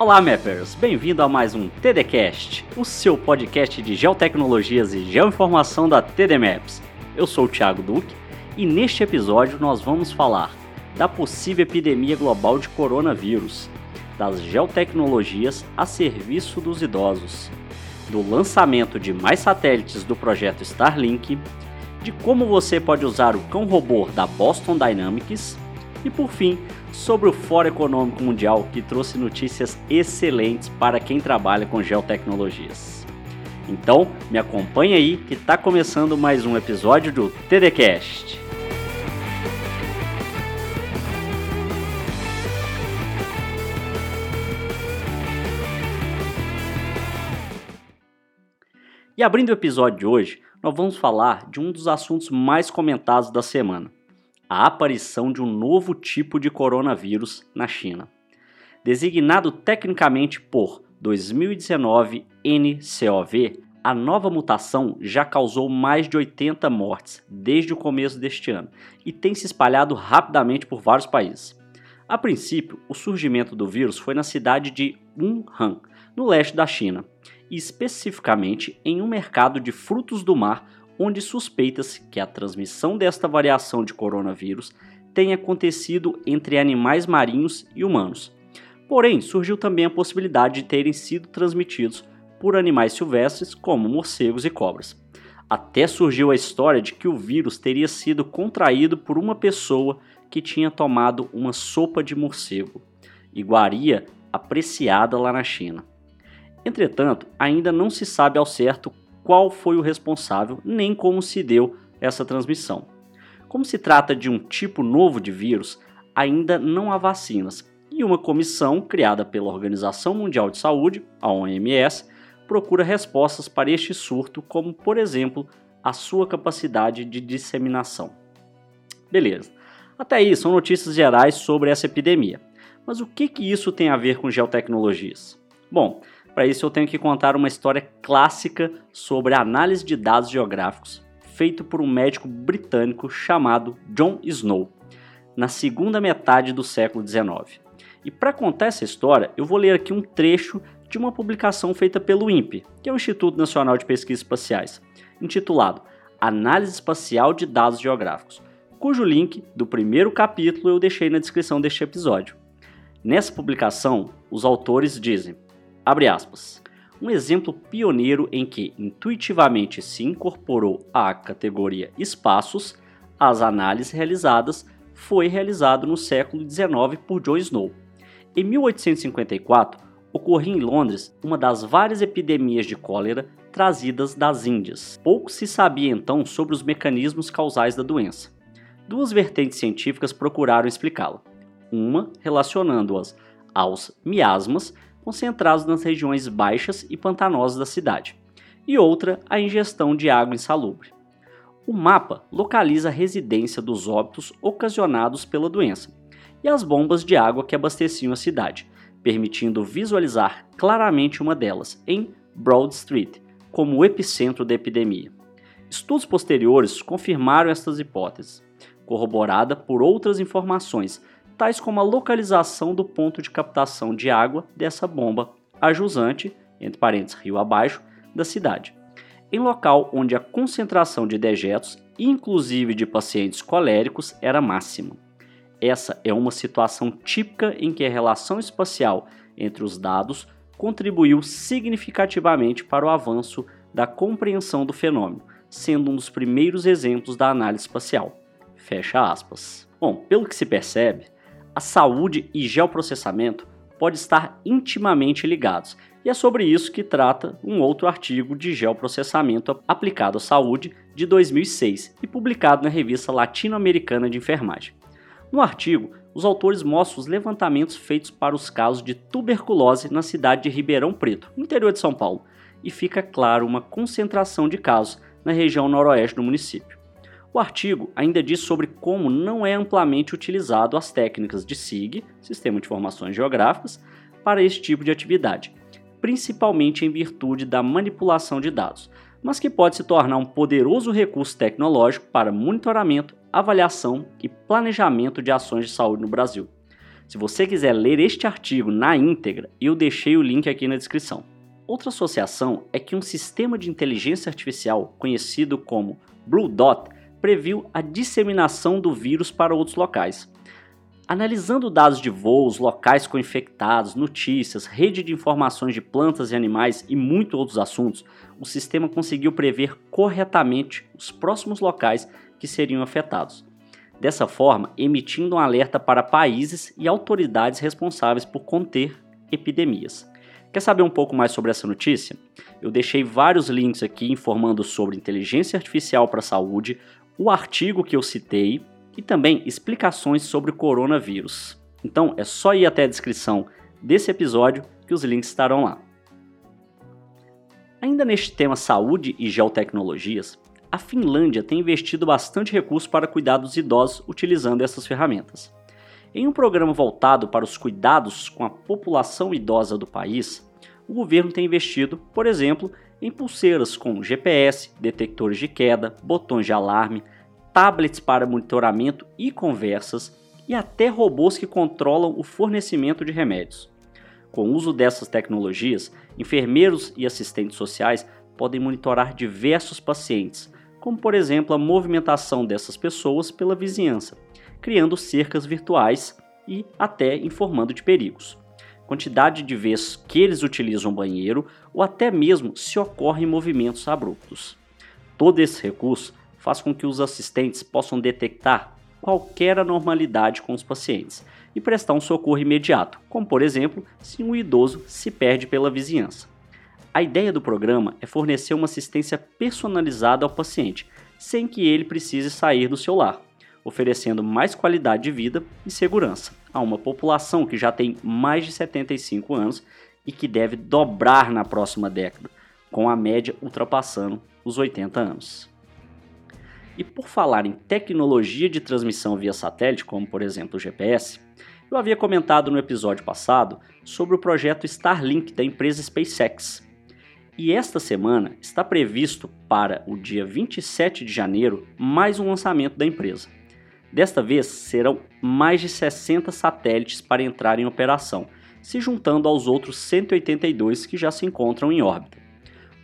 Olá, Mappers! Bem-vindo a mais um TDCast, o seu podcast de geotecnologias e geoinformação da TD Maps. Eu sou o Thiago Duque e neste episódio nós vamos falar da possível epidemia global de coronavírus, das geotecnologias a serviço dos idosos, do lançamento de mais satélites do projeto Starlink, de como você pode usar o cão robô da Boston Dynamics e por fim, sobre o Fórum Econômico Mundial, que trouxe notícias excelentes para quem trabalha com geotecnologias. Então, me acompanhe aí que está começando mais um episódio do TDCast. E abrindo o episódio de hoje, nós vamos falar de um dos assuntos mais comentados da semana, a aparição de um novo tipo de coronavírus na China. Designado tecnicamente por 2019 NCOV, a nova mutação já causou mais de 80 mortes desde o começo deste ano e tem se espalhado rapidamente por vários países. A princípio, o surgimento do vírus foi na cidade de Wuhan, no leste da China, e especificamente em um mercado de frutos do mar onde suspeita-se que a transmissão desta variação de coronavírus tenha acontecido entre animais marinhos e humanos. Porém, surgiu também a possibilidade de terem sido transmitidos por animais silvestres como morcegos e cobras. Até surgiu a história de que o vírus teria sido contraído por uma pessoa que tinha tomado uma sopa de morcego, iguaria apreciada lá na China. Entretanto, ainda não se sabe ao certo qual foi o responsável nem como se deu essa transmissão. Como se trata de um tipo novo de vírus, ainda não há vacinas e uma comissão criada pela Organização Mundial de Saúde, a OMS, procura respostas para este surto, como por exemplo a sua capacidade de disseminação. Beleza. Até aí são notícias gerais sobre essa epidemia. Mas o que, que isso tem a ver com geotecnologias? Bom, para isso, eu tenho que contar uma história clássica sobre análise de dados geográficos, feito por um médico britânico chamado John Snow, na segunda metade do século XIX. E para contar essa história, eu vou ler aqui um trecho de uma publicação feita pelo INPE, que é o Instituto Nacional de Pesquisas Espaciais, intitulado Análise Espacial de Dados Geográficos, cujo link do primeiro capítulo eu deixei na descrição deste episódio. Nessa publicação, os autores dizem Abre aspas. Um exemplo pioneiro em que intuitivamente se incorporou à categoria espaços às análises realizadas foi realizado no século XIX por John Snow. Em 1854, ocorreu em Londres uma das várias epidemias de cólera trazidas das Índias. Pouco se sabia então sobre os mecanismos causais da doença. Duas vertentes científicas procuraram explicá-la. Uma relacionando-as aos miasmas concentrados nas regiões baixas e pantanosas da cidade, e outra a ingestão de água insalubre. O mapa localiza a residência dos óbitos ocasionados pela doença e as bombas de água que abasteciam a cidade, permitindo visualizar claramente uma delas em Broad Street como o epicentro da epidemia. Estudos posteriores confirmaram estas hipóteses, corroborada por outras informações tais como a localização do ponto de captação de água dessa bomba a jusante, entre parênteses rio abaixo, da cidade, em local onde a concentração de dejetos, inclusive de pacientes coléricos, era máxima. Essa é uma situação típica em que a relação espacial entre os dados contribuiu significativamente para o avanço da compreensão do fenômeno, sendo um dos primeiros exemplos da análise espacial. Fecha aspas. Bom, pelo que se percebe, a saúde e geoprocessamento podem estar intimamente ligados, e é sobre isso que trata um outro artigo de geoprocessamento aplicado à saúde de 2006 e publicado na revista Latino-Americana de Enfermagem. No artigo, os autores mostram os levantamentos feitos para os casos de tuberculose na cidade de Ribeirão Preto, no interior de São Paulo, e fica claro uma concentração de casos na região noroeste do município. O artigo ainda diz sobre como não é amplamente utilizado as técnicas de SIG, Sistema de Informações Geográficas, para esse tipo de atividade, principalmente em virtude da manipulação de dados, mas que pode se tornar um poderoso recurso tecnológico para monitoramento, avaliação e planejamento de ações de saúde no Brasil. Se você quiser ler este artigo na íntegra, eu deixei o link aqui na descrição. Outra associação é que um sistema de inteligência artificial conhecido como Blue Dot previu a disseminação do vírus para outros locais. Analisando dados de voos, locais com infectados, notícias, rede de informações de plantas e animais e muitos outros assuntos, o sistema conseguiu prever corretamente os próximos locais que seriam afetados dessa forma emitindo um alerta para países e autoridades responsáveis por conter epidemias. Quer saber um pouco mais sobre essa notícia? Eu deixei vários links aqui informando sobre inteligência artificial para a saúde, o artigo que eu citei e também explicações sobre o coronavírus. Então é só ir até a descrição desse episódio que os links estarão lá. Ainda neste tema saúde e geotecnologias, a Finlândia tem investido bastante recurso para cuidar dos idosos utilizando essas ferramentas. Em um programa voltado para os cuidados com a população idosa do país, o governo tem investido, por exemplo, em pulseiras com GPS, detectores de queda, botões de alarme, tablets para monitoramento e conversas e até robôs que controlam o fornecimento de remédios. Com o uso dessas tecnologias, enfermeiros e assistentes sociais podem monitorar diversos pacientes, como por exemplo a movimentação dessas pessoas pela vizinhança, criando cercas virtuais e até informando de perigos. Quantidade de vezes que eles utilizam o banheiro ou até mesmo se ocorrem movimentos abruptos. Todo esse recurso faz com que os assistentes possam detectar qualquer anormalidade com os pacientes e prestar um socorro imediato, como por exemplo se um idoso se perde pela vizinhança. A ideia do programa é fornecer uma assistência personalizada ao paciente, sem que ele precise sair do seu lar, oferecendo mais qualidade de vida e segurança a uma população que já tem mais de 75 anos e que deve dobrar na próxima década, com a média ultrapassando os 80 anos. E por falar em tecnologia de transmissão via satélite, como por exemplo o GPS, eu havia comentado no episódio passado sobre o projeto Starlink da empresa SpaceX, e esta semana está previsto para o dia 27 de janeiro mais um lançamento da empresa. Desta vez serão mais de 60 satélites para entrar em operação, se juntando aos outros 182 que já se encontram em órbita.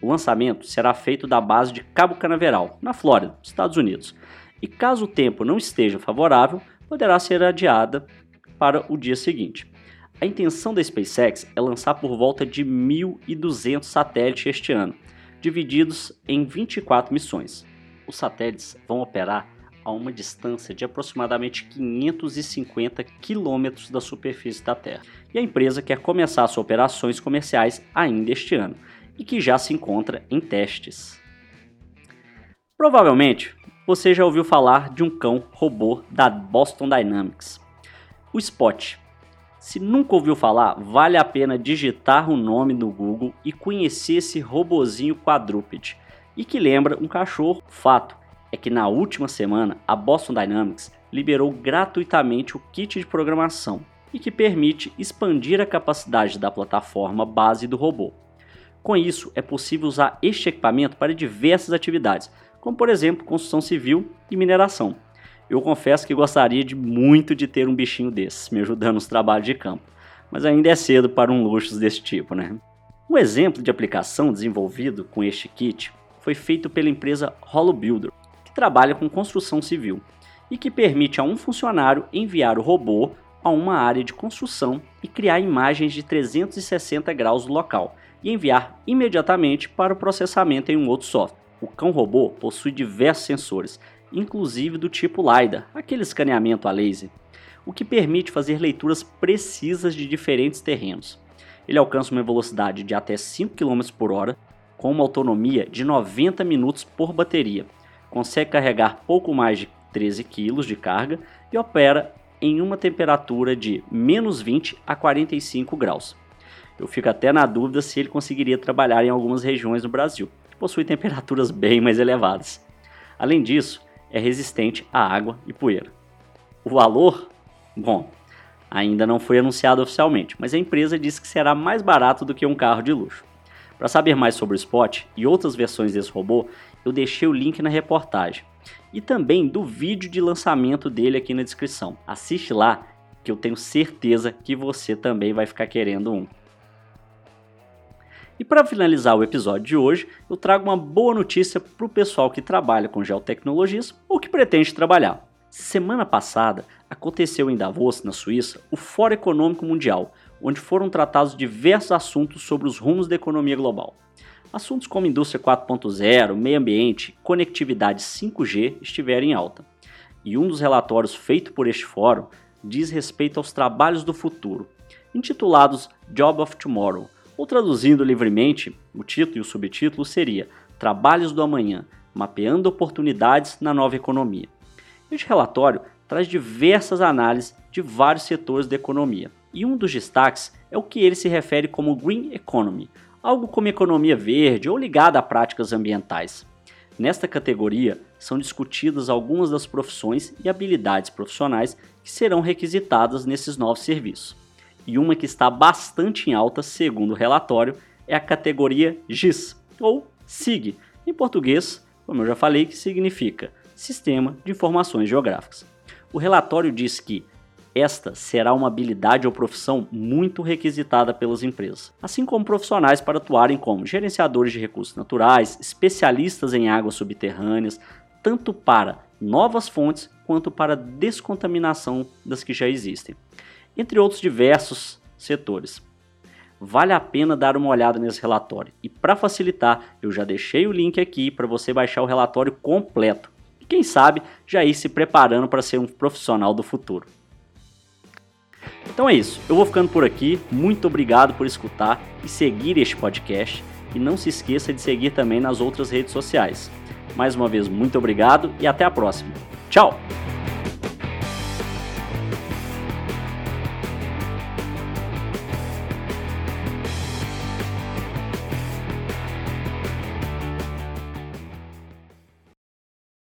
O lançamento será feito da base de Cabo Canaveral, na Flórida, Estados Unidos, e caso o tempo não esteja favorável, poderá ser adiada para o dia seguinte. A intenção da SpaceX é lançar por volta de 1.200 satélites este ano, divididos em 24 missões. Os satélites vão operar a uma distância de aproximadamente 550 quilômetros da superfície da Terra. E a empresa quer começar suas operações comerciais ainda este ano e que já se encontra em testes. Provavelmente você já ouviu falar de um cão robô da Boston Dynamics. O Spot se nunca ouviu falar, vale a pena digitar o nome no Google e conhecer esse robozinho quadrúpede e que lembra um cachorro. Fato é que na última semana a Boston Dynamics liberou gratuitamente o kit de programação e que permite expandir a capacidade da plataforma base do robô. Com isso, é possível usar este equipamento para diversas atividades, como por exemplo construção civil e mineração. Eu confesso que gostaria de muito de ter um bichinho desses me ajudando nos trabalhos de campo, mas ainda é cedo para um luxo desse tipo, né? Um exemplo de aplicação desenvolvido com este kit foi feito pela empresa Holo Builder, que trabalha com construção civil e que permite a um funcionário enviar o robô a uma área de construção e criar imagens de 360 graus do local e enviar imediatamente para o processamento em um outro software. O cão robô possui diversos sensores inclusive do tipo LiDAR, aquele escaneamento a laser, o que permite fazer leituras precisas de diferentes terrenos. Ele alcança uma velocidade de até 5 km por hora, com uma autonomia de 90 minutos por bateria, consegue carregar pouco mais de 13 kg de carga e opera em uma temperatura de menos 20 a 45 graus. Eu fico até na dúvida se ele conseguiria trabalhar em algumas regiões do Brasil, que possuem temperaturas bem mais elevadas. Além disso, é resistente à água e poeira. O valor? Bom, ainda não foi anunciado oficialmente, mas a empresa diz que será mais barato do que um carro de luxo. Para saber mais sobre o Spot e outras versões desse robô, eu deixei o link na reportagem e também do vídeo de lançamento dele aqui na descrição. Assiste lá que eu tenho certeza que você também vai ficar querendo um. E para finalizar o episódio de hoje, eu trago uma boa notícia para o pessoal que trabalha com geotecnologias ou que pretende trabalhar. Semana passada aconteceu em Davos, na Suíça, o Fórum Econômico Mundial, onde foram tratados diversos assuntos sobre os rumos da economia global. Assuntos como indústria 4.0, meio ambiente, conectividade 5G estiveram em alta. E um dos relatórios feito por este fórum diz respeito aos trabalhos do futuro, intitulados Job of Tomorrow, ou traduzindo livremente, o título e o subtítulo seria Trabalhos do Amanhã, mapeando oportunidades na nova economia. Este relatório traz diversas análises de vários setores da economia, e um dos destaques é o que ele se refere como Green Economy, algo como economia verde ou ligada a práticas ambientais. Nesta categoria são discutidas algumas das profissões e habilidades profissionais que serão requisitadas nesses novos serviços. E uma que está bastante em alta, segundo o relatório, é a categoria GIS, ou SIG, em português, como eu já falei, que significa Sistema de Informações Geográficas. O relatório diz que esta será uma habilidade ou profissão muito requisitada pelas empresas, assim como profissionais para atuarem como gerenciadores de recursos naturais, especialistas em águas subterrâneas, tanto para novas fontes quanto para descontaminação das que já existem, entre outros diversos setores. Vale a pena dar uma olhada nesse relatório e para facilitar, eu já deixei o link aqui para você baixar o relatório completo e quem sabe já ir se preparando para ser um profissional do futuro. Então é isso, eu vou ficando por aqui. Muito obrigado por escutar e seguir este podcast. E não se esqueça de seguir também nas outras redes sociais. Mais uma vez, muito obrigado e até a próxima. Tchau!